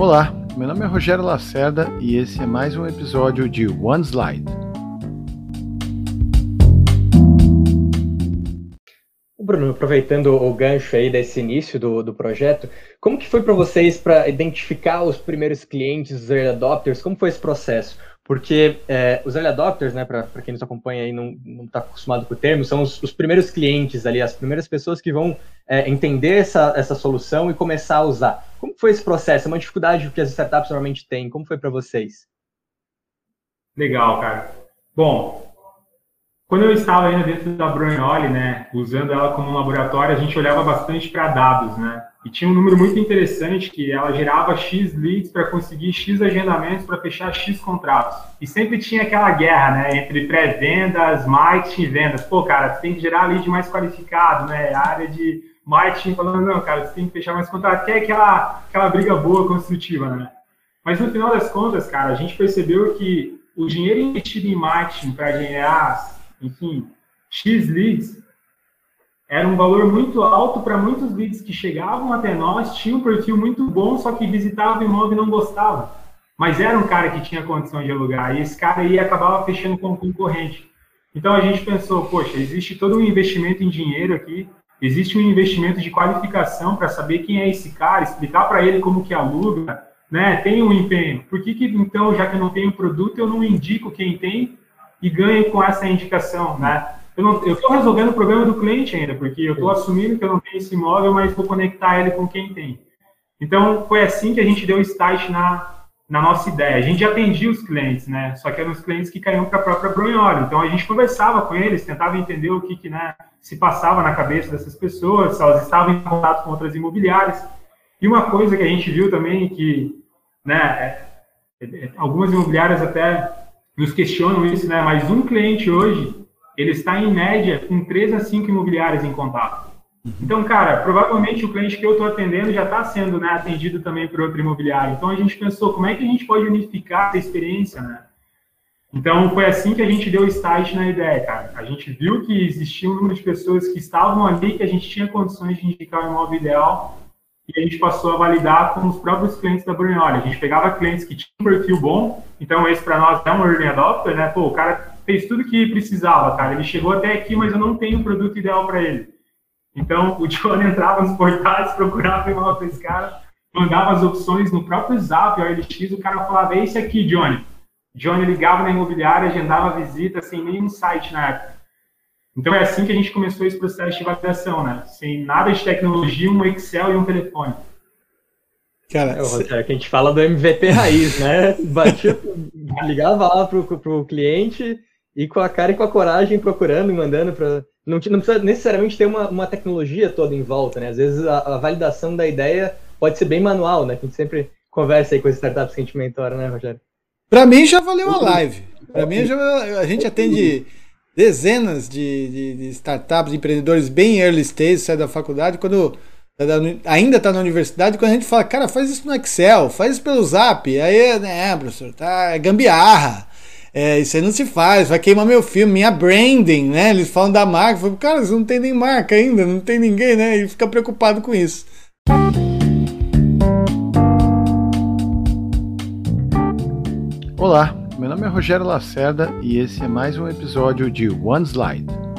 Olá, meu nome é Rogério Lacerda e esse é mais um episódio de One Slide. Bruno, aproveitando o gancho aí desse início do, do projeto, como que foi para vocês para identificar os primeiros clientes, os early adopters? Como foi esse processo? Porque é, os early adopters, né, para quem nos acompanha aí não está acostumado com o termo, são os, os, primeiros clientes ali, as primeiras pessoas que vão é, entender essa, essa solução e começar a usar. Como foi esse processo? É uma dificuldade que as startups normalmente têm. Como foi para vocês? Legal, cara. Bom, quando eu estava ainda dentro da Brunholi, né, usando ela como um laboratório, a gente olhava bastante para dados, né? E tinha um número muito interessante que ela gerava X leads para conseguir X agendamentos para fechar X contratos. E sempre tinha aquela guerra, né, entre pré-vendas, marketing e vendas. Pô, cara, você tem que gerar lead mais qualificado, né? A área de marketing falando, não, cara, você tem que fechar mais contratos. Que é aquela, aquela briga boa, construtiva, né? Mas no final das contas, cara, a gente percebeu que o dinheiro investido em marketing para gerar enfim, X leads, era um valor muito alto para muitos leads que chegavam até nós, tinham um perfil muito bom, só que visitava o imóvel e não gostava. Mas era um cara que tinha condição de alugar, e esse cara aí acabava fechando com o concorrente. Então a gente pensou, poxa, existe todo um investimento em dinheiro aqui, existe um investimento de qualificação para saber quem é esse cara, explicar para ele como que aluga, né? Tem um empenho. Por que, que então, já que eu não tenho produto, eu não indico quem tem e ganhe com essa indicação, né? Eu estou resolvendo o problema do cliente ainda, porque eu estou assumindo que eu não tenho esse imóvel, mas vou conectar ele com quem tem. Então, foi assim que a gente deu o start na, na nossa ideia. A gente atendia os clientes, né? Só que eram os clientes que caíam para a própria Brunholi. Então, a gente conversava com eles, tentava entender o que, que né, se passava na cabeça dessas pessoas, se elas estavam em contato com outras imobiliárias. E uma coisa que a gente viu também que, né, é, é, algumas imobiliárias até nos questionam isso, né? Mas um cliente hoje, ele está em média com 3 a 5 imobiliários em contato. Então, cara, provavelmente o cliente que eu estou atendendo já está sendo né, atendido também por outro imobiliário. Então, a gente pensou, como é que a gente pode unificar essa experiência, né? Então, foi assim que a gente deu o start na ideia, cara. A gente viu que existia um número de pessoas que estavam ali, que a gente tinha condições de indicar o imóvel ideal, e a gente passou a validar com os próprios clientes da Brunholi. A gente pegava clientes que tinham um perfil bom, então esse para nós é um early adopter, né? Pô, o cara fez tudo que precisava, cara. Ele chegou até aqui, mas eu não tenho o produto ideal para ele. Então, o Johnny entrava nos portais, procurava imóvel para esse cara, mandava as opções no próprio Zap, o LX, o cara falava, é esse aqui, Johnny. Johnny ligava na imobiliária, agendava visita sem nenhum site na época. Então é assim que a gente começou esse processo de validação, né? Sem nada de tecnologia, um Excel e um telefone. Cara, é, cê... que a gente fala do MVP raiz, né? Batia, ligava lá pro, pro cliente e com a cara e com a coragem procurando e mandando para não, não, precisa necessariamente ter uma, uma tecnologia toda em volta, né? Às vezes a, a, validação da ideia pode ser bem manual, né? Que a gente sempre conversa aí com as startups que a gente mentora, né, Rogério? Para mim já valeu a live. Para mim já, a gente atende dezenas de, de, de, startups, de empreendedores bem early stage, sai da faculdade, quando ainda está na universidade, quando a gente fala, cara, faz isso no Excel, faz isso pelo Zap, aí, né, professor, tá, é gambiarra. É, isso aí não se faz, vai queimar meu filme, minha branding, né? Eles falam da marca, falo, cara, você não tem nem marca ainda, não tem ninguém, né? E fica preocupado com isso. Olá, meu nome é Rogério Lacerda e esse é mais um episódio de One Slide.